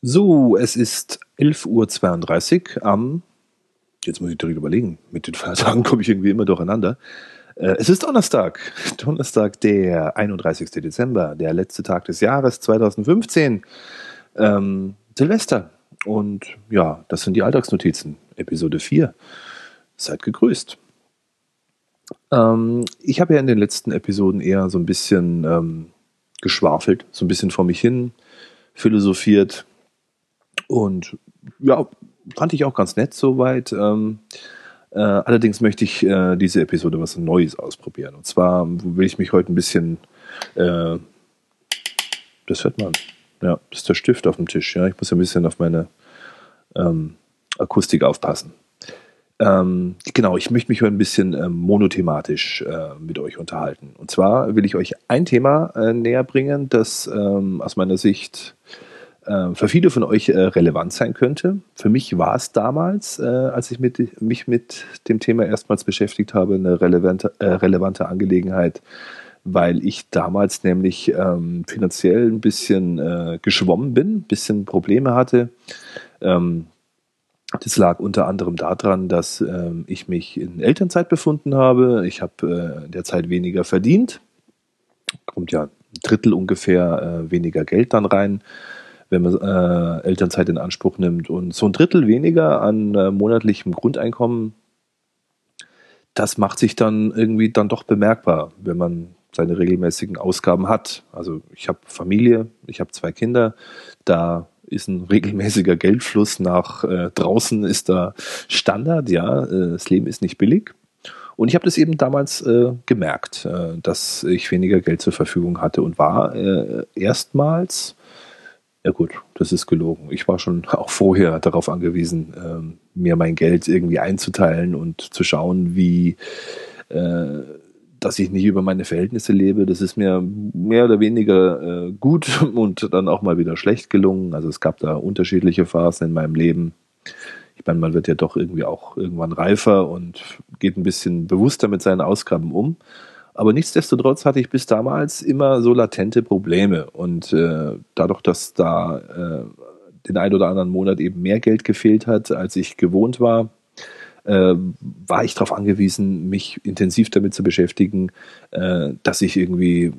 So, es ist 11.32 Uhr am, jetzt muss ich direkt überlegen, mit den Feiertagen komme ich irgendwie immer durcheinander. Äh, es ist Donnerstag, Donnerstag, der 31. Dezember, der letzte Tag des Jahres 2015, ähm, Silvester. Und ja, das sind die Alltagsnotizen, Episode 4. Seid gegrüßt. Ähm, ich habe ja in den letzten Episoden eher so ein bisschen ähm, geschwafelt, so ein bisschen vor mich hin philosophiert, und ja, fand ich auch ganz nett soweit. Ähm, äh, allerdings möchte ich äh, diese Episode was Neues ausprobieren. Und zwar will ich mich heute ein bisschen, äh, das hört man, ja, das ist der Stift auf dem Tisch. Ja, ich muss ein bisschen auf meine ähm, Akustik aufpassen. Ähm, genau, ich möchte mich heute ein bisschen ähm, monothematisch äh, mit euch unterhalten. Und zwar will ich euch ein Thema äh, näher bringen, das ähm, aus meiner Sicht äh, für viele von euch äh, relevant sein könnte. Für mich war es damals, äh, als ich mit, mich mit dem Thema erstmals beschäftigt habe, eine relevante, äh, relevante Angelegenheit, weil ich damals nämlich ähm, finanziell ein bisschen äh, geschwommen bin, ein bisschen Probleme hatte. Ähm, das lag unter anderem daran, dass ähm, ich mich in Elternzeit befunden habe. Ich habe äh, in der Zeit weniger verdient. Kommt ja ein Drittel ungefähr weniger Geld dann rein wenn man äh, Elternzeit in Anspruch nimmt. Und so ein Drittel weniger an äh, monatlichem Grundeinkommen, das macht sich dann irgendwie dann doch bemerkbar, wenn man seine regelmäßigen Ausgaben hat. Also ich habe Familie, ich habe zwei Kinder, da ist ein regelmäßiger Geldfluss nach äh, draußen ist da Standard, ja, äh, das Leben ist nicht billig. Und ich habe das eben damals äh, gemerkt, äh, dass ich weniger Geld zur Verfügung hatte und war äh, erstmals ja gut, das ist gelogen. Ich war schon auch vorher darauf angewiesen, ähm, mir mein Geld irgendwie einzuteilen und zu schauen, wie, äh, dass ich nicht über meine Verhältnisse lebe. Das ist mir mehr oder weniger äh, gut und dann auch mal wieder schlecht gelungen. Also es gab da unterschiedliche Phasen in meinem Leben. Ich meine, man wird ja doch irgendwie auch irgendwann reifer und geht ein bisschen bewusster mit seinen Ausgaben um. Aber nichtsdestotrotz hatte ich bis damals immer so latente Probleme. Und äh, dadurch, dass da äh, den ein oder anderen Monat eben mehr Geld gefehlt hat, als ich gewohnt war, äh, war ich darauf angewiesen, mich intensiv damit zu beschäftigen, äh, dass ich irgendwie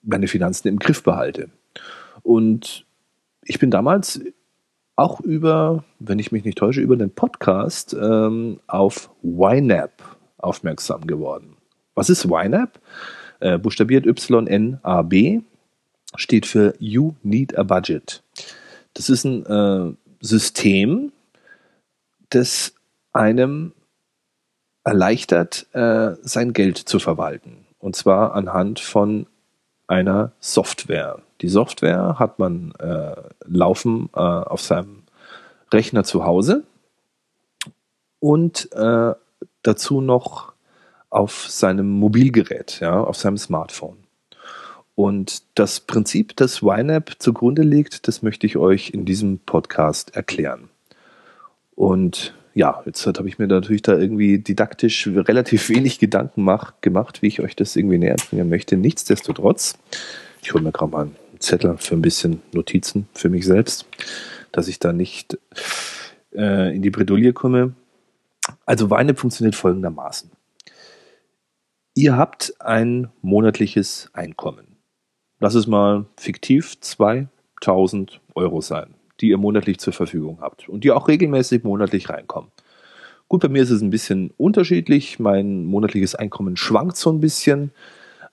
meine Finanzen im Griff behalte. Und ich bin damals auch über, wenn ich mich nicht täusche, über den Podcast ähm, auf YNAB aufmerksam geworden. Was ist YNAB? Äh, buchstabiert Y-N-A-B, steht für You Need a Budget. Das ist ein äh, System, das einem erleichtert, äh, sein Geld zu verwalten. Und zwar anhand von einer Software. Die Software hat man äh, laufen äh, auf seinem Rechner zu Hause und äh, dazu noch auf seinem Mobilgerät, ja, auf seinem Smartphone. Und das Prinzip, das YNAB zugrunde liegt, das möchte ich euch in diesem Podcast erklären. Und ja, jetzt habe ich mir natürlich da irgendwie didaktisch relativ wenig Gedanken mach, gemacht, wie ich euch das irgendwie näher bringen möchte. Nichtsdestotrotz, ich hole mir gerade mal einen Zettel für ein bisschen Notizen für mich selbst, dass ich da nicht äh, in die Bredouille komme. Also YNAB funktioniert folgendermaßen. Ihr habt ein monatliches Einkommen. Lass es mal fiktiv 2000 Euro sein, die ihr monatlich zur Verfügung habt und die auch regelmäßig monatlich reinkommen. Gut, bei mir ist es ein bisschen unterschiedlich. Mein monatliches Einkommen schwankt so ein bisschen.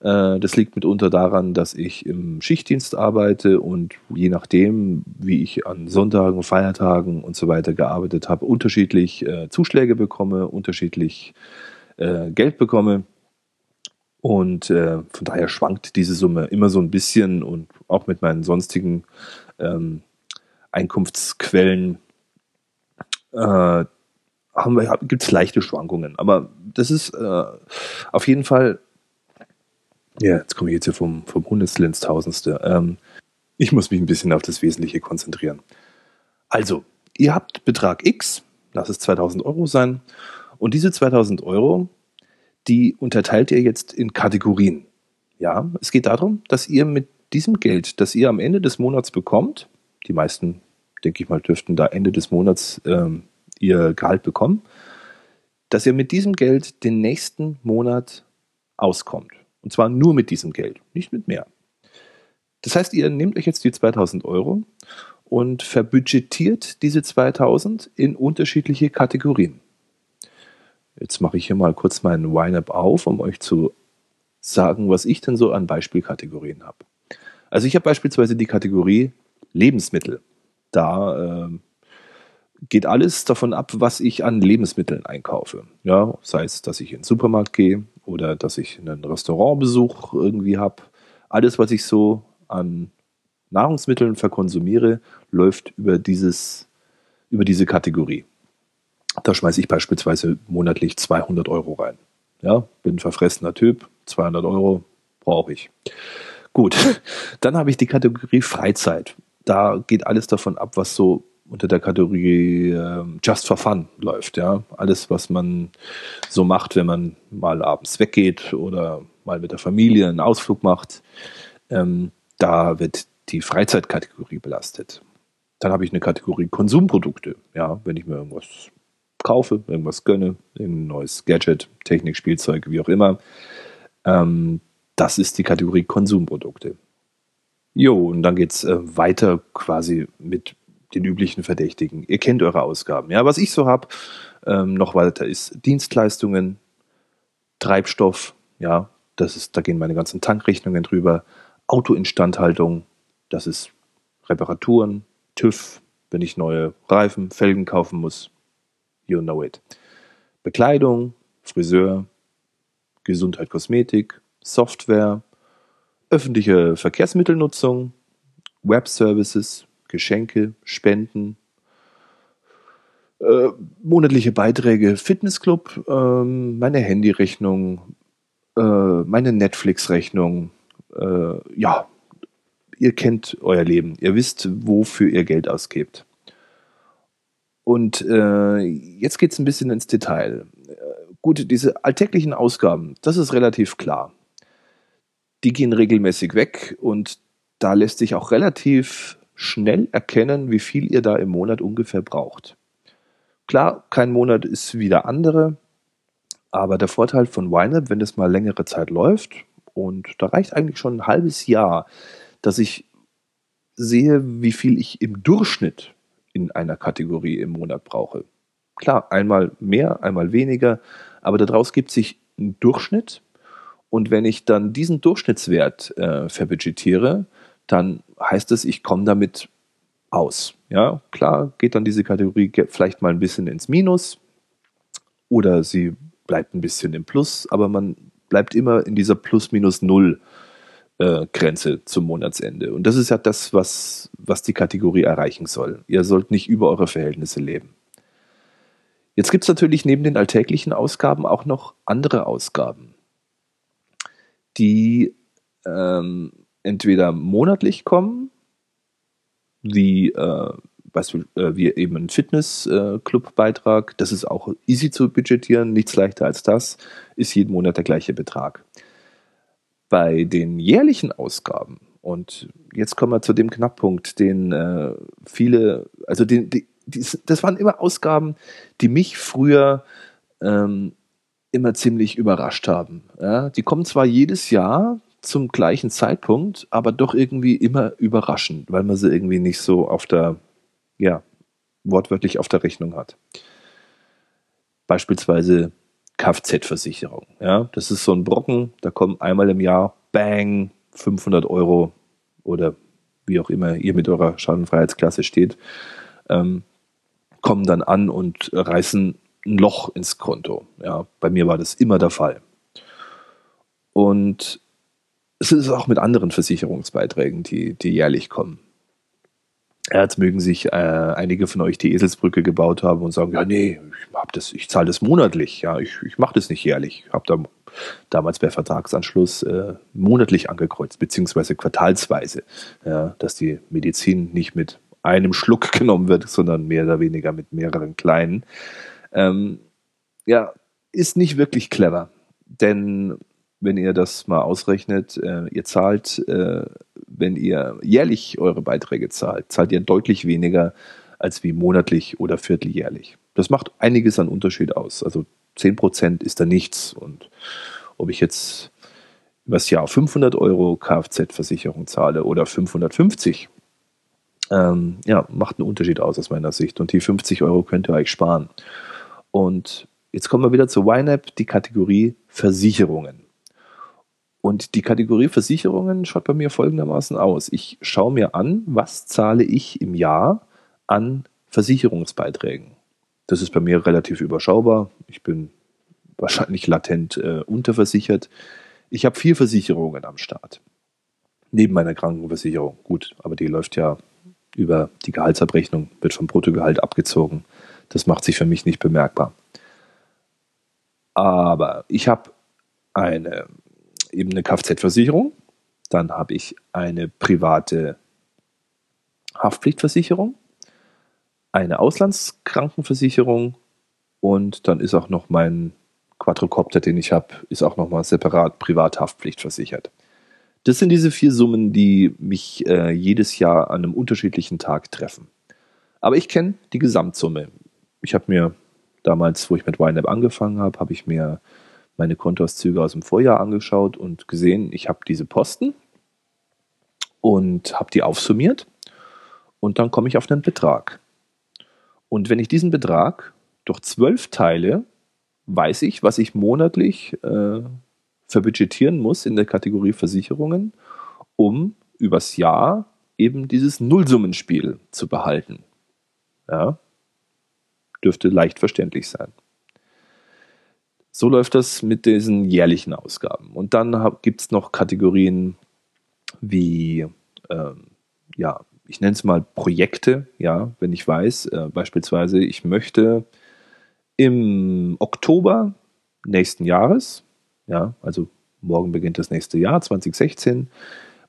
Äh, das liegt mitunter daran, dass ich im Schichtdienst arbeite und je nachdem, wie ich an Sonntagen, Feiertagen und so weiter gearbeitet habe, unterschiedlich äh, Zuschläge bekomme, unterschiedlich äh, Geld bekomme. Und äh, von daher schwankt diese Summe immer so ein bisschen und auch mit meinen sonstigen ähm, Einkunftsquellen äh, gibt es leichte Schwankungen. Aber das ist äh, auf jeden Fall, ja, jetzt komme ich jetzt hier vom, vom Hundertstel ins Tausendste. Ähm, ich muss mich ein bisschen auf das Wesentliche konzentrieren. Also, ihr habt Betrag X, lass es 2000 Euro sein, und diese 2000 Euro die unterteilt ihr jetzt in Kategorien. Ja, es geht darum, dass ihr mit diesem Geld, das ihr am Ende des Monats bekommt, die meisten denke ich mal, dürften da Ende des Monats ähm, ihr Gehalt bekommen, dass ihr mit diesem Geld den nächsten Monat auskommt. Und zwar nur mit diesem Geld, nicht mit mehr. Das heißt, ihr nehmt euch jetzt die 2000 Euro und verbudgetiert diese 2000 in unterschiedliche Kategorien. Jetzt mache ich hier mal kurz meinen Wine-Up auf, um euch zu sagen, was ich denn so an Beispielkategorien habe. Also ich habe beispielsweise die Kategorie Lebensmittel. Da äh, geht alles davon ab, was ich an Lebensmitteln einkaufe. Ja, sei es, dass ich in den Supermarkt gehe oder dass ich einen Restaurantbesuch irgendwie habe. Alles, was ich so an Nahrungsmitteln verkonsumiere, läuft über, dieses, über diese Kategorie. Da schmeiße ich beispielsweise monatlich 200 Euro rein. Ja, bin ein verfressener Typ, 200 Euro brauche ich. Gut, dann habe ich die Kategorie Freizeit. Da geht alles davon ab, was so unter der Kategorie äh, Just for Fun läuft. Ja, alles, was man so macht, wenn man mal abends weggeht oder mal mit der Familie einen Ausflug macht. Ähm, da wird die Freizeitkategorie belastet. Dann habe ich eine Kategorie Konsumprodukte. Ja, wenn ich mir irgendwas kaufe, irgendwas gönne, ein neues Gadget, Technik, Spielzeug, wie auch immer. Ähm, das ist die Kategorie Konsumprodukte. Jo, und dann geht es äh, weiter quasi mit den üblichen Verdächtigen. Ihr kennt eure Ausgaben. Ja, was ich so habe, ähm, noch weiter ist Dienstleistungen, Treibstoff, ja, das ist, da gehen meine ganzen Tankrechnungen drüber, Autoinstandhaltung, das ist Reparaturen, TÜV, wenn ich neue Reifen, Felgen kaufen muss. You know it. Bekleidung, Friseur, Gesundheit, Kosmetik, Software, öffentliche Verkehrsmittelnutzung, Webservices, Geschenke, Spenden, äh, monatliche Beiträge, Fitnessclub, äh, meine Handyrechnung, äh, meine Netflix-Rechnung, äh, ja, ihr kennt euer Leben, ihr wisst, wofür ihr Geld ausgebt. Und äh, jetzt geht es ein bisschen ins Detail. Äh, gut, diese alltäglichen Ausgaben, das ist relativ klar. Die gehen regelmäßig weg und da lässt sich auch relativ schnell erkennen, wie viel ihr da im Monat ungefähr braucht. Klar, kein Monat ist wie der andere, aber der Vorteil von YNAB, wenn das mal längere Zeit läuft, und da reicht eigentlich schon ein halbes Jahr, dass ich sehe, wie viel ich im Durchschnitt in einer Kategorie im Monat brauche. Klar, einmal mehr, einmal weniger, aber daraus gibt sich ein Durchschnitt. Und wenn ich dann diesen Durchschnittswert äh, verbudgetiere, dann heißt es, ich komme damit aus. Ja, klar geht dann diese Kategorie vielleicht mal ein bisschen ins Minus oder sie bleibt ein bisschen im Plus, aber man bleibt immer in dieser Plus-Minus-Null äh, Grenze zum Monatsende. Und das ist ja das, was, was die Kategorie erreichen soll. Ihr sollt nicht über eure Verhältnisse leben. Jetzt gibt es natürlich neben den alltäglichen Ausgaben auch noch andere Ausgaben, die ähm, entweder monatlich kommen, wie, äh, Beispiel, äh, wie eben ein Fitnessclub-Beitrag. Äh, das ist auch easy zu budgetieren, nichts leichter als das, ist jeden Monat der gleiche Betrag. Bei den jährlichen Ausgaben, und jetzt kommen wir zu dem Knackpunkt, den äh, viele, also den, die, die, das waren immer Ausgaben, die mich früher ähm, immer ziemlich überrascht haben. Ja, die kommen zwar jedes Jahr zum gleichen Zeitpunkt, aber doch irgendwie immer überraschend, weil man sie irgendwie nicht so auf der, ja, wortwörtlich auf der Rechnung hat. Beispielsweise Kfz-Versicherung. Ja, das ist so ein Brocken, da kommen einmal im Jahr, bang, 500 Euro oder wie auch immer ihr mit eurer Schadenfreiheitsklasse steht, ähm, kommen dann an und reißen ein Loch ins Konto. Ja, bei mir war das immer der Fall. Und es ist auch mit anderen Versicherungsbeiträgen, die, die jährlich kommen. Jetzt mögen sich äh, einige von euch die Eselsbrücke gebaut haben und sagen, ja, nee, ich, ich zahle das monatlich, ja, ich, ich mache das nicht jährlich. Ich habe da damals bei Vertragsanschluss äh, monatlich angekreuzt, beziehungsweise quartalsweise, ja, dass die Medizin nicht mit einem Schluck genommen wird, sondern mehr oder weniger mit mehreren kleinen. Ähm, ja, ist nicht wirklich clever, denn wenn ihr das mal ausrechnet, äh, ihr zahlt, äh, wenn ihr jährlich eure Beiträge zahlt, zahlt ihr deutlich weniger als wie monatlich oder vierteljährlich. Das macht einiges an Unterschied aus. Also 10% ist da nichts. Und ob ich jetzt übers Jahr 500 Euro Kfz-Versicherung zahle oder 550, ähm, ja, macht einen Unterschied aus aus meiner Sicht. Und die 50 Euro könnt ihr euch sparen. Und jetzt kommen wir wieder zu YNAB, die Kategorie Versicherungen. Und die Kategorie Versicherungen schaut bei mir folgendermaßen aus. Ich schaue mir an, was zahle ich im Jahr an Versicherungsbeiträgen. Das ist bei mir relativ überschaubar. Ich bin wahrscheinlich latent äh, unterversichert. Ich habe vier Versicherungen am Start. Neben meiner Krankenversicherung. Gut, aber die läuft ja über die Gehaltsabrechnung, wird vom Bruttogehalt abgezogen. Das macht sich für mich nicht bemerkbar. Aber ich habe eine eben eine Kfz-Versicherung, dann habe ich eine private Haftpflichtversicherung, eine Auslandskrankenversicherung und dann ist auch noch mein Quadrocopter, den ich habe, ist auch nochmal separat Privathaftpflicht versichert. Das sind diese vier Summen, die mich äh, jedes Jahr an einem unterschiedlichen Tag treffen. Aber ich kenne die Gesamtsumme. Ich habe mir damals, wo ich mit YNAB angefangen habe, habe ich mir meine Kontoauszüge aus dem Vorjahr angeschaut und gesehen, ich habe diese Posten und habe die aufsummiert und dann komme ich auf einen Betrag. Und wenn ich diesen Betrag durch zwölf teile, weiß ich, was ich monatlich äh, verbudgetieren muss in der Kategorie Versicherungen, um übers Jahr eben dieses Nullsummenspiel zu behalten. Ja, dürfte leicht verständlich sein. So läuft das mit diesen jährlichen Ausgaben. Und dann gibt es noch Kategorien wie ähm, ja, ich nenne es mal Projekte, ja, wenn ich weiß, äh, beispielsweise, ich möchte im Oktober nächsten Jahres, ja, also morgen beginnt das nächste Jahr, 2016,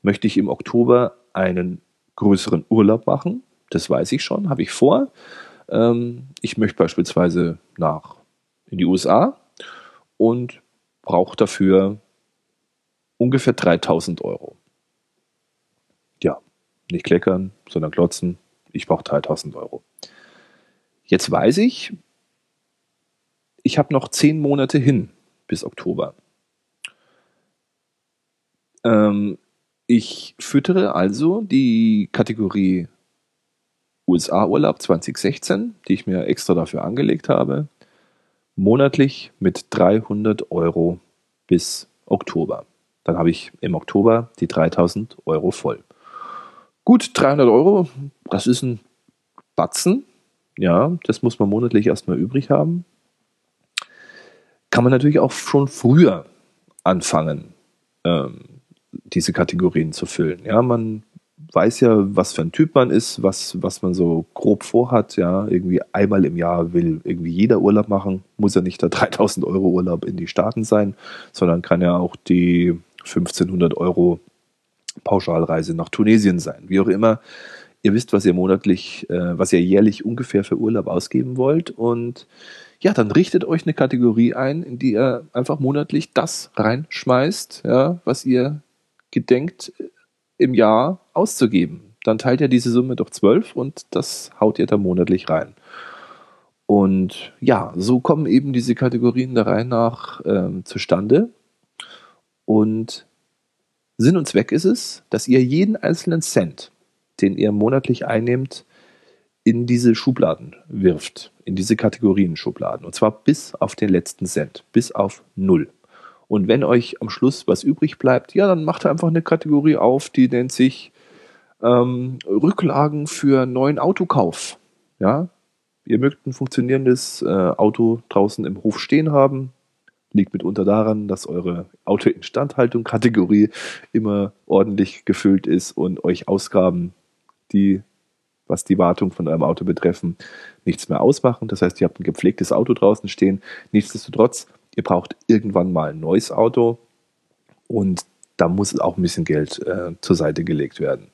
möchte ich im Oktober einen größeren Urlaub machen. Das weiß ich schon, habe ich vor. Ähm, ich möchte beispielsweise nach in die USA und brauche dafür ungefähr 3000 Euro. Nicht kleckern, sondern klotzen. Ich brauche 3000 Euro. Jetzt weiß ich, ich habe noch zehn Monate hin bis Oktober. Ähm, ich füttere also die Kategorie USA-Urlaub 2016, die ich mir extra dafür angelegt habe, monatlich mit 300 Euro bis Oktober. Dann habe ich im Oktober die 3000 Euro voll. Gut, 300 Euro, das ist ein Batzen. Ja, das muss man monatlich erstmal übrig haben. Kann man natürlich auch schon früher anfangen, ähm, diese Kategorien zu füllen. Ja, man weiß ja, was für ein Typ man ist, was, was man so grob vorhat. Ja, irgendwie einmal im Jahr will irgendwie jeder Urlaub machen. Muss ja nicht der 3000 Euro Urlaub in die Staaten sein, sondern kann ja auch die 1500 Euro Pauschalreise nach Tunesien sein. Wie auch immer, ihr wisst, was ihr monatlich, äh, was ihr jährlich ungefähr für Urlaub ausgeben wollt. Und ja, dann richtet euch eine Kategorie ein, in die ihr einfach monatlich das reinschmeißt, ja, was ihr gedenkt im Jahr auszugeben. Dann teilt ihr diese Summe durch zwölf und das haut ihr da monatlich rein. Und ja, so kommen eben diese Kategorien der Reihe nach ähm, zustande. Und Sinn und Zweck ist es, dass ihr jeden einzelnen Cent, den ihr monatlich einnehmt, in diese Schubladen wirft, in diese Kategorien-Schubladen. Und zwar bis auf den letzten Cent, bis auf null. Und wenn euch am Schluss was übrig bleibt, ja, dann macht einfach eine Kategorie auf, die nennt sich ähm, Rücklagen für neuen Autokauf. Ja, ihr mögt ein funktionierendes äh, Auto draußen im Hof stehen haben, liegt mitunter daran, dass eure Auto-Instandhaltung-Kategorie immer ordentlich gefüllt ist und euch Ausgaben, die, was die Wartung von eurem Auto betreffen, nichts mehr ausmachen. Das heißt, ihr habt ein gepflegtes Auto draußen stehen. Nichtsdestotrotz, ihr braucht irgendwann mal ein neues Auto und da muss auch ein bisschen Geld äh, zur Seite gelegt werden.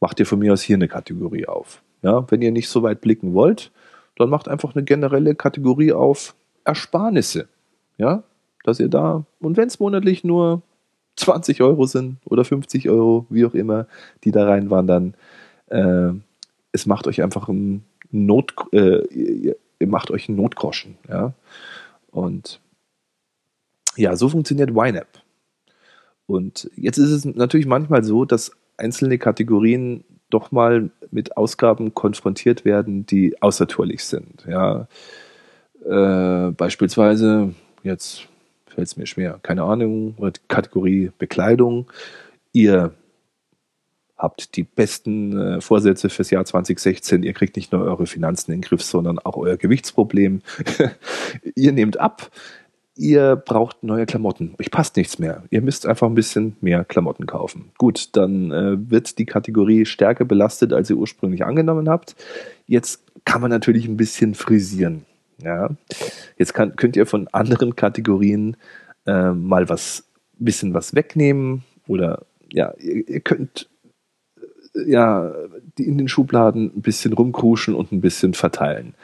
Macht ihr von mir aus hier eine Kategorie auf. Ja, wenn ihr nicht so weit blicken wollt, dann macht einfach eine generelle Kategorie auf Ersparnisse. Ja, dass ihr da, und wenn es monatlich nur 20 Euro sind oder 50 Euro, wie auch immer, die da reinwandern. Äh, es macht euch einfach ein Not, äh, ihr, macht euch einen Notgroschen, ja. Und ja, so funktioniert YNAB. Und jetzt ist es natürlich manchmal so, dass einzelne Kategorien doch mal mit Ausgaben konfrontiert werden, die außertourlich sind. Ja, äh, beispielsweise, jetzt fällt es mir schwer, keine Ahnung, Kategorie Bekleidung. Ihr habt die besten äh, Vorsätze fürs Jahr 2016. Ihr kriegt nicht nur eure Finanzen in den Griff, sondern auch euer Gewichtsproblem. ihr nehmt ab ihr braucht neue Klamotten. Euch passt nichts mehr. Ihr müsst einfach ein bisschen mehr Klamotten kaufen. Gut, dann äh, wird die Kategorie stärker belastet, als ihr ursprünglich angenommen habt. Jetzt kann man natürlich ein bisschen frisieren. Ja? Jetzt kann, könnt ihr von anderen Kategorien äh, mal was bisschen was wegnehmen oder ja, ihr, ihr könnt ja die in den Schubladen ein bisschen rumkruschen und ein bisschen verteilen.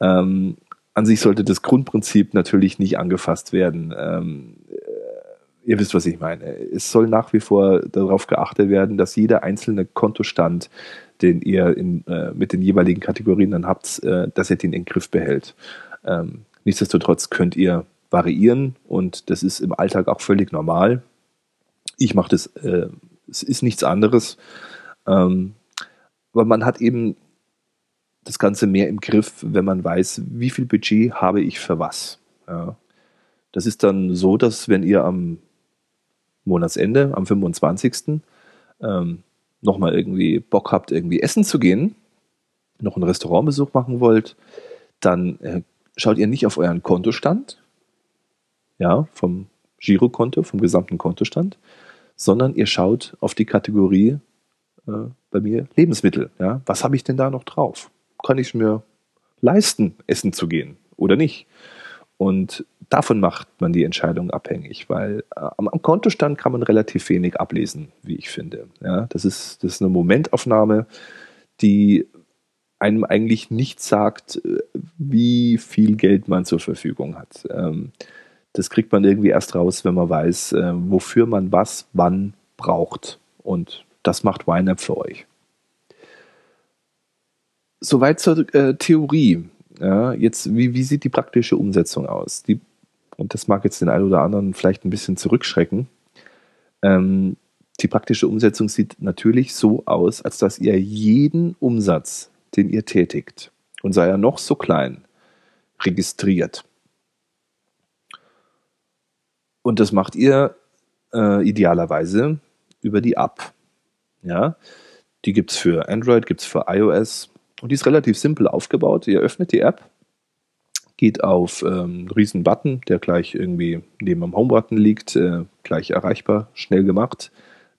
Ähm, an sich sollte das Grundprinzip natürlich nicht angefasst werden. Ähm, äh, ihr wisst, was ich meine. Es soll nach wie vor darauf geachtet werden, dass jeder einzelne Kontostand, den ihr in, äh, mit den jeweiligen Kategorien dann habt, äh, dass ihr den in den Griff behält. Ähm, nichtsdestotrotz könnt ihr variieren und das ist im Alltag auch völlig normal. Ich mache das, äh, es ist nichts anderes. Ähm, aber man hat eben das Ganze mehr im Griff, wenn man weiß, wie viel Budget habe ich für was. Ja. Das ist dann so, dass wenn ihr am Monatsende, am 25. Ähm, nochmal irgendwie Bock habt, irgendwie essen zu gehen, noch einen Restaurantbesuch machen wollt, dann äh, schaut ihr nicht auf euren Kontostand, ja, vom Girokonto, vom gesamten Kontostand, sondern ihr schaut auf die Kategorie äh, bei mir Lebensmittel. Ja. Was habe ich denn da noch drauf? kann ich mir leisten, essen zu gehen oder nicht? Und davon macht man die Entscheidung abhängig, weil äh, am, am, Kontostand kann man relativ wenig ablesen, wie ich finde. Ja, das, ist, das ist eine Momentaufnahme, die einem eigentlich nicht sagt, äh, wie viel Geld man zur Verfügung hat. Ähm, das kriegt man irgendwie erst raus, wenn man weiß, äh, wofür man was wann braucht. Und das macht YNAB für euch. Soweit zur äh, Theorie. Ja, jetzt, wie, wie sieht die praktische Umsetzung aus? Die, und das mag jetzt den einen oder anderen vielleicht ein bisschen zurückschrecken. Ähm, die praktische Umsetzung sieht natürlich so aus, als dass ihr jeden Umsatz, den ihr tätigt, und sei er noch so klein, registriert. Und das macht ihr äh, idealerweise über die App. Ja, die gibt es für Android, gibt es für iOS, und die ist relativ simpel aufgebaut. Ihr öffnet die App, geht auf ähm, riesen Button, der gleich irgendwie neben dem Home-Button liegt, äh, gleich erreichbar, schnell gemacht,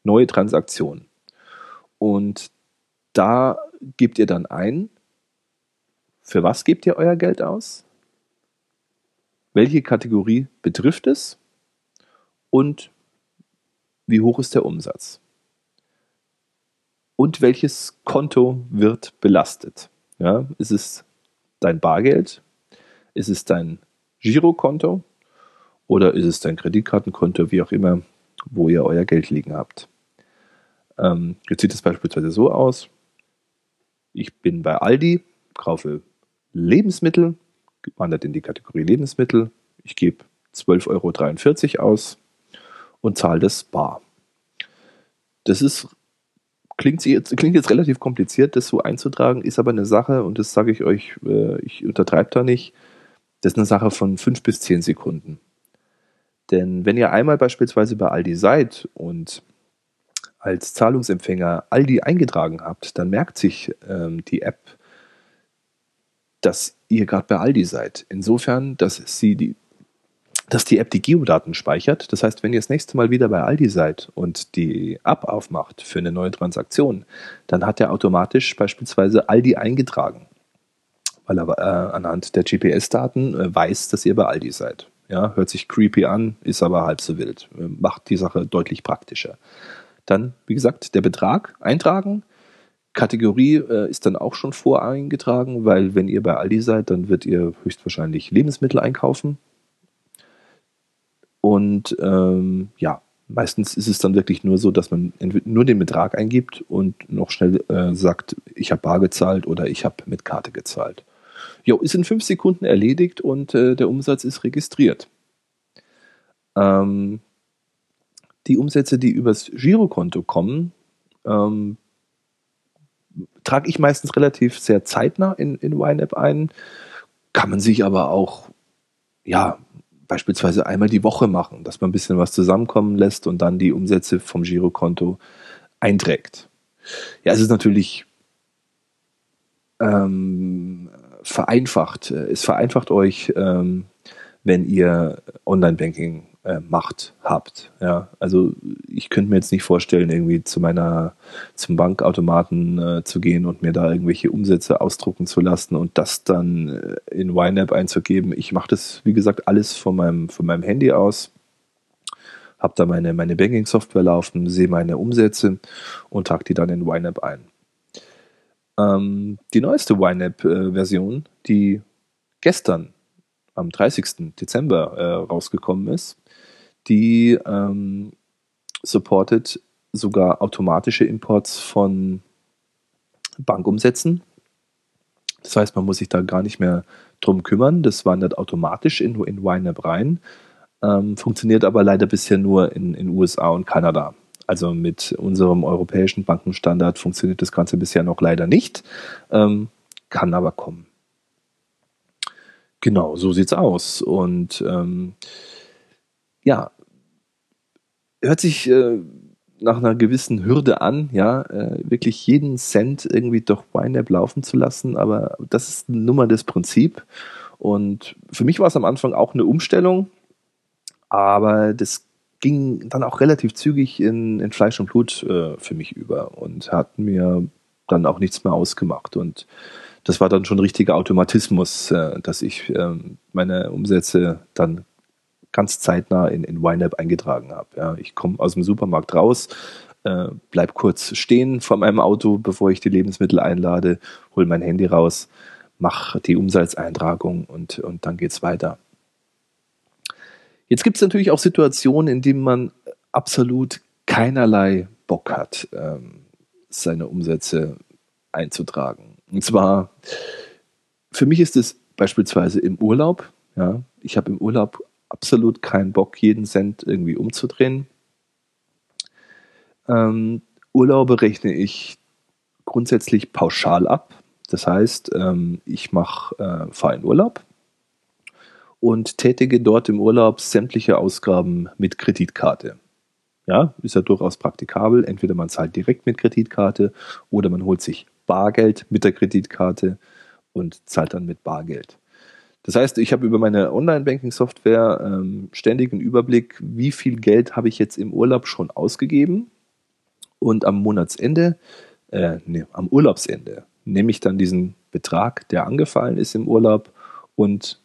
neue Transaktion. Und da gebt ihr dann ein, für was gebt ihr euer Geld aus? Welche Kategorie betrifft es? Und wie hoch ist der Umsatz? Und welches Konto wird belastet. Ja, ist es dein Bargeld? Ist es dein Girokonto? Oder ist es dein Kreditkartenkonto, wie auch immer, wo ihr euer Geld liegen habt? Ähm, jetzt sieht es beispielsweise so aus. Ich bin bei Aldi, kaufe Lebensmittel, wandert in die Kategorie Lebensmittel. Ich gebe 12,43 Euro aus und zahle das bar. Das ist Klingt jetzt, klingt jetzt relativ kompliziert, das so einzutragen, ist aber eine Sache, und das sage ich euch, äh, ich untertreibe da nicht, das ist eine Sache von fünf bis zehn Sekunden. Denn wenn ihr einmal beispielsweise bei Aldi seid und als Zahlungsempfänger Aldi eingetragen habt, dann merkt sich ähm, die App, dass ihr gerade bei Aldi seid. Insofern, dass sie die dass die App die Geodaten speichert. Das heißt, wenn ihr das nächste Mal wieder bei Aldi seid und die App aufmacht für eine neue Transaktion, dann hat er automatisch beispielsweise Aldi eingetragen, weil er äh, anhand der GPS-Daten äh, weiß, dass ihr bei Aldi seid. Ja, hört sich creepy an, ist aber halb so wild. Äh, macht die Sache deutlich praktischer. Dann, wie gesagt, der Betrag eintragen. Kategorie äh, ist dann auch schon voreingetragen, weil wenn ihr bei Aldi seid, dann wird ihr höchstwahrscheinlich Lebensmittel einkaufen und ähm, ja, Meistens ist es dann wirklich nur so, dass man nur den Betrag eingibt und noch schnell äh, sagt, ich habe bar gezahlt oder ich habe mit Karte gezahlt. Jo, ist in fünf Sekunden erledigt und äh, der Umsatz ist registriert. Ähm, die Umsätze, die übers Girokonto kommen, ähm, trage ich meistens relativ sehr zeitnah in, in YNAB ein. Kann man sich aber auch, ja, beispielsweise einmal die Woche machen, dass man ein bisschen was zusammenkommen lässt und dann die Umsätze vom Girokonto einträgt. Ja, es ist natürlich ähm, vereinfacht. Es vereinfacht euch, ähm, wenn ihr Online-Banking äh, Macht habt. Ja, also ich könnte mir jetzt nicht vorstellen, irgendwie zu meiner, zum Bankautomaten äh, zu gehen und mir da irgendwelche Umsätze ausdrucken zu lassen und das dann äh, in YNAB einzugeben. Ich mache das, wie gesagt, alles von meinem, von meinem Handy aus. Habe da meine, meine Banking-Software laufen, sehe meine Umsätze und trage die dann in YNAB ein. Ähm, die neueste YNAB-Version, die gestern am 30. Dezember äh, rausgekommen ist, die ähm, supportet sogar automatische Imports von Bankumsätzen. Das heißt, man muss sich da gar nicht mehr drum kümmern. Das wandert automatisch in, in YNAB rein. Ähm, funktioniert aber leider bisher nur in den USA und Kanada. Also mit unserem europäischen Bankenstandard funktioniert das Ganze bisher noch leider nicht, ähm, kann aber kommen. Genau, so sieht's aus. Und ähm, ja, hört sich äh, nach einer gewissen Hürde an, ja, äh, wirklich jeden Cent irgendwie durch YNAB laufen zu lassen, aber das ist nun mal das Prinzip. Und für mich war es am Anfang auch eine Umstellung, aber das ging dann auch relativ zügig in, in Fleisch und Blut äh, für mich über und hat mir dann auch nichts mehr ausgemacht. Und das war dann schon richtiger Automatismus, äh, dass ich ähm, meine Umsätze dann ganz zeitnah in, in YNAB eingetragen habe. Ja, ich komme aus dem Supermarkt raus, äh, bleib kurz stehen vor meinem Auto, bevor ich die Lebensmittel einlade, hole mein Handy raus, mache die Umsatzeintragung und, und dann es weiter. Jetzt gibt es natürlich auch Situationen, in denen man absolut keinerlei Bock hat, ähm, seine Umsätze einzutragen. Und zwar, für mich ist es beispielsweise im Urlaub. Ja, ich habe im Urlaub absolut keinen Bock, jeden Cent irgendwie umzudrehen. Ähm, Urlaube rechne ich grundsätzlich pauschal ab. Das heißt, ähm, ich mache, äh, fahre in Urlaub und tätige dort im Urlaub sämtliche Ausgaben mit Kreditkarte. Ja, ist ja durchaus praktikabel. Entweder man zahlt direkt mit Kreditkarte oder man holt sich Bargeld mit der Kreditkarte und zahlt dann mit Bargeld. Das heißt, ich habe über meine Online-Banking-Software ähm, ständigen Überblick, wie viel Geld habe ich jetzt im Urlaub schon ausgegeben. Und am Monatsende, äh, nee, am Urlaubsende, nehme ich dann diesen Betrag, der angefallen ist im Urlaub und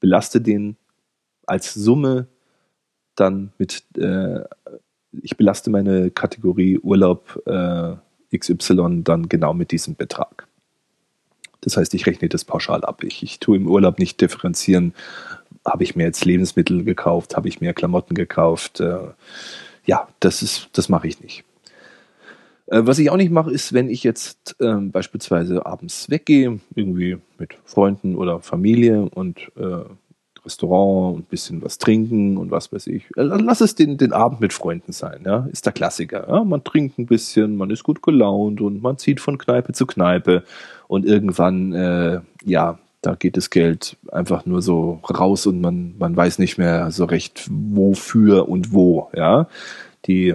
belaste den als Summe dann mit, äh, ich belaste meine Kategorie Urlaub äh, XY dann genau mit diesem Betrag. Das heißt, ich rechne das pauschal ab. Ich, ich tue im Urlaub nicht differenzieren, habe ich mir jetzt Lebensmittel gekauft, habe ich mir Klamotten gekauft. Äh, ja, das ist, das mache ich nicht. Äh, was ich auch nicht mache, ist, wenn ich jetzt äh, beispielsweise abends weggehe, irgendwie mit Freunden oder Familie und äh, Restaurant und ein bisschen was trinken und was weiß ich. Äh, lass es den, den Abend mit Freunden sein, ja. Ist der Klassiker. Ja? Man trinkt ein bisschen, man ist gut gelaunt und man zieht von Kneipe zu Kneipe und irgendwann, äh, ja, da geht das Geld einfach nur so raus und man, man weiß nicht mehr so recht, wofür und wo, ja. Die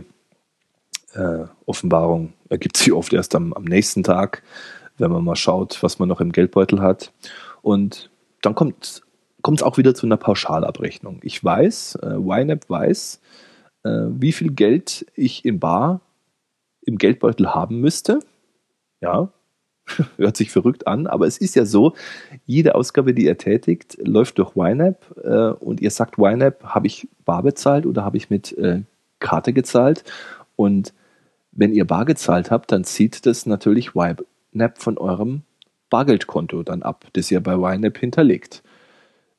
äh, Offenbarung ergibt sich oft erst am, am nächsten Tag, wenn man mal schaut, was man noch im Geldbeutel hat. Und dann kommt kommt es auch wieder zu einer Pauschalabrechnung. Ich weiß, äh, YNAB weiß, äh, wie viel Geld ich in Bar im Geldbeutel haben müsste. Ja, hört sich verrückt an, aber es ist ja so, jede Ausgabe, die ihr tätigt, läuft durch YNAB äh, und ihr sagt YNAB, habe ich bar bezahlt oder habe ich mit äh, Karte gezahlt? Und wenn ihr bar gezahlt habt, dann zieht das natürlich YNAB von eurem Bargeldkonto dann ab, das ihr bei YNAB hinterlegt.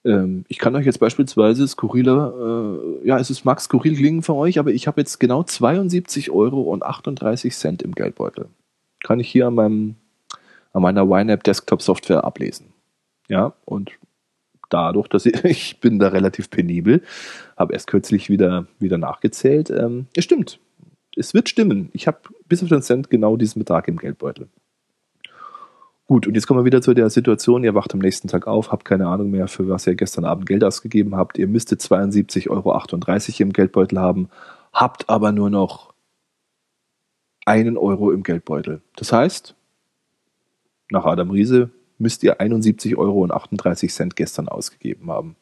Ähm, ich kann euch jetzt beispielsweise skurriler, äh, ja, es ist mag skurril klingen für euch, aber ich habe jetzt genau 72 Euro und 38 Cent im Geldbeutel. Kann ich hier an meinem an meiner YNAB Desktop Software ablesen. Ja, und dadurch, dass ich, ich bin da relativ penibel, habe erst kürzlich wieder, wieder nachgezählt. Ähm, es stimmt. Es wird stimmen. Ich habe bis auf den Cent genau diesen Betrag im Geldbeutel. Gut, und jetzt kommen wir wieder zu der Situation, ihr wacht am nächsten Tag auf, habt keine Ahnung mehr, für was ihr gestern Abend Geld ausgegeben habt. Ihr müsstet 72,38 Euro im Geldbeutel haben, habt aber nur noch einen Euro im Geldbeutel. Das heißt, nach Adam Riese müsst ihr 71,38 Euro gestern ausgegeben haben.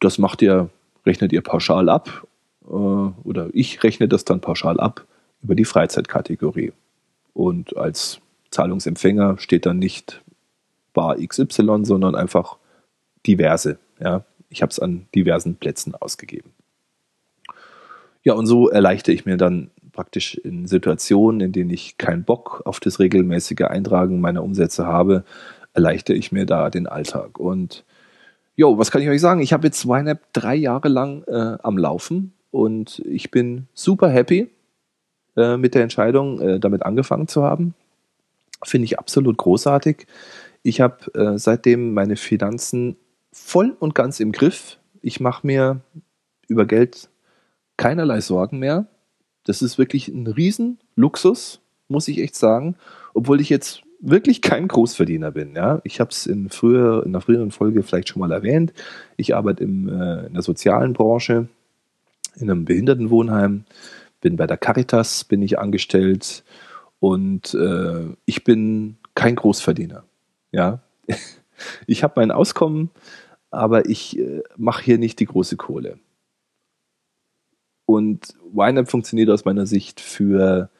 Das macht ihr, rechnet ihr pauschal ab, äh, oder ich rechne das dann pauschal ab über die Freizeitkategorie. Und als Zahlungsempfänger steht dann nicht Bar XY, sondern einfach diverse. Ja? Ich habe es an diversen Plätzen ausgegeben. Ja, und so erleichtere ich mir dann praktisch in Situationen, in denen ich keinen Bock auf das regelmäßige Eintragen meiner Umsätze habe, erleichtere ich mir da den Alltag. Und jo, was kann ich euch sagen? Ich habe jetzt YNAB drei Jahre lang äh, am Laufen und ich bin super happy äh, mit der Entscheidung, äh, damit angefangen zu haben. Finde ich absolut großartig. Ich habe äh, seitdem meine Finanzen voll und ganz im Griff. Ich mache mir über Geld keinerlei Sorgen mehr. Das ist wirklich ein Riesenluxus, muss ich echt sagen. Obwohl ich jetzt wirklich kein Großverdiener bin. Ja? Ich habe es in, früher, in einer früheren Folge vielleicht schon mal erwähnt. Ich arbeite im, äh, in der sozialen Branche, in einem Behindertenwohnheim, bin bei der Caritas, bin ich angestellt und äh, ich bin kein Großverdiener. Ja? Ich habe mein Auskommen, aber ich äh, mache hier nicht die große Kohle. Und YNAB funktioniert aus meiner Sicht für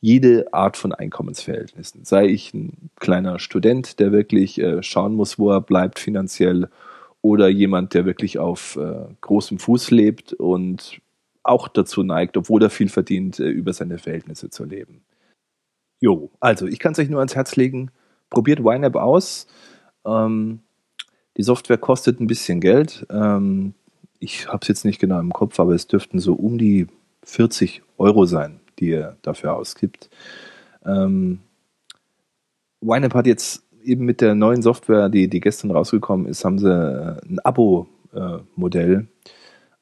jede Art von Einkommensverhältnissen. Sei ich ein kleiner Student, der wirklich äh, schauen muss, wo er bleibt finanziell, oder jemand, der wirklich auf äh, großem Fuß lebt und auch dazu neigt, obwohl er viel verdient, äh, über seine Verhältnisse zu leben. Jo, also ich kann es euch nur ans Herz legen. Probiert YNAB aus. Ähm, die Software kostet ein bisschen Geld. Ähm, ich habe es jetzt nicht genau im Kopf, aber es dürften so um die 40 Euro sein, die ihr dafür ausgibt. Ähm, YNAB hat jetzt eben mit der neuen Software, die, die gestern rausgekommen ist, haben sie äh, ein Abo-Modell äh,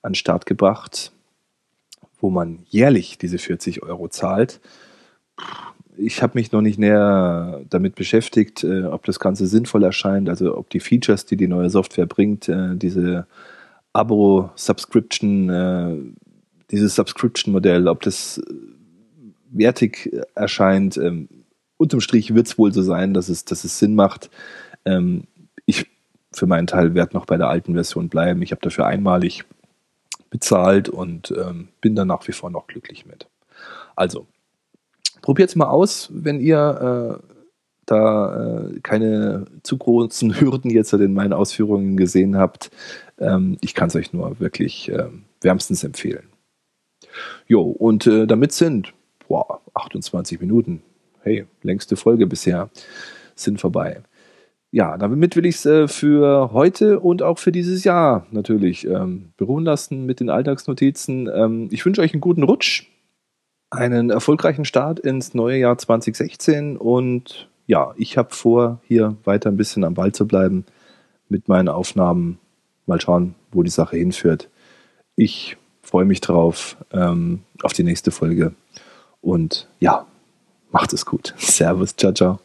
an den Start gebracht, wo man jährlich diese 40 Euro zahlt. Ich habe mich noch nicht näher damit beschäftigt, äh, ob das Ganze sinnvoll erscheint, also ob die Features, die die neue Software bringt, äh, diese Abo-Subscription, äh, dieses Subscription-Modell, ob das wertig erscheint. Ähm, unterm Strich wird es wohl so sein, dass es, dass es Sinn macht. Ähm, ich für meinen Teil werde noch bei der alten Version bleiben. Ich habe dafür einmalig bezahlt und ähm, bin da nach wie vor noch glücklich mit. Also, probiert es mal aus, wenn ihr äh, da äh, keine zu großen Hürden jetzt in meinen Ausführungen gesehen habt. Ähm, ich kann es euch nur wirklich äh, wärmstens empfehlen. Jo, und äh, damit sind boah, 28 Minuten. Hey, längste Folge bisher sind vorbei. Ja, damit will ich es äh, für heute und auch für dieses Jahr natürlich ähm, beruhen lassen mit den Alltagsnotizen. Ähm, ich wünsche euch einen guten Rutsch, einen erfolgreichen Start ins neue Jahr 2016 und ja, ich habe vor, hier weiter ein bisschen am Ball zu bleiben mit meinen Aufnahmen. Mal schauen, wo die Sache hinführt. Ich freue mich drauf, ähm, auf die nächste Folge. Und ja, macht es gut. Servus, ciao, ciao.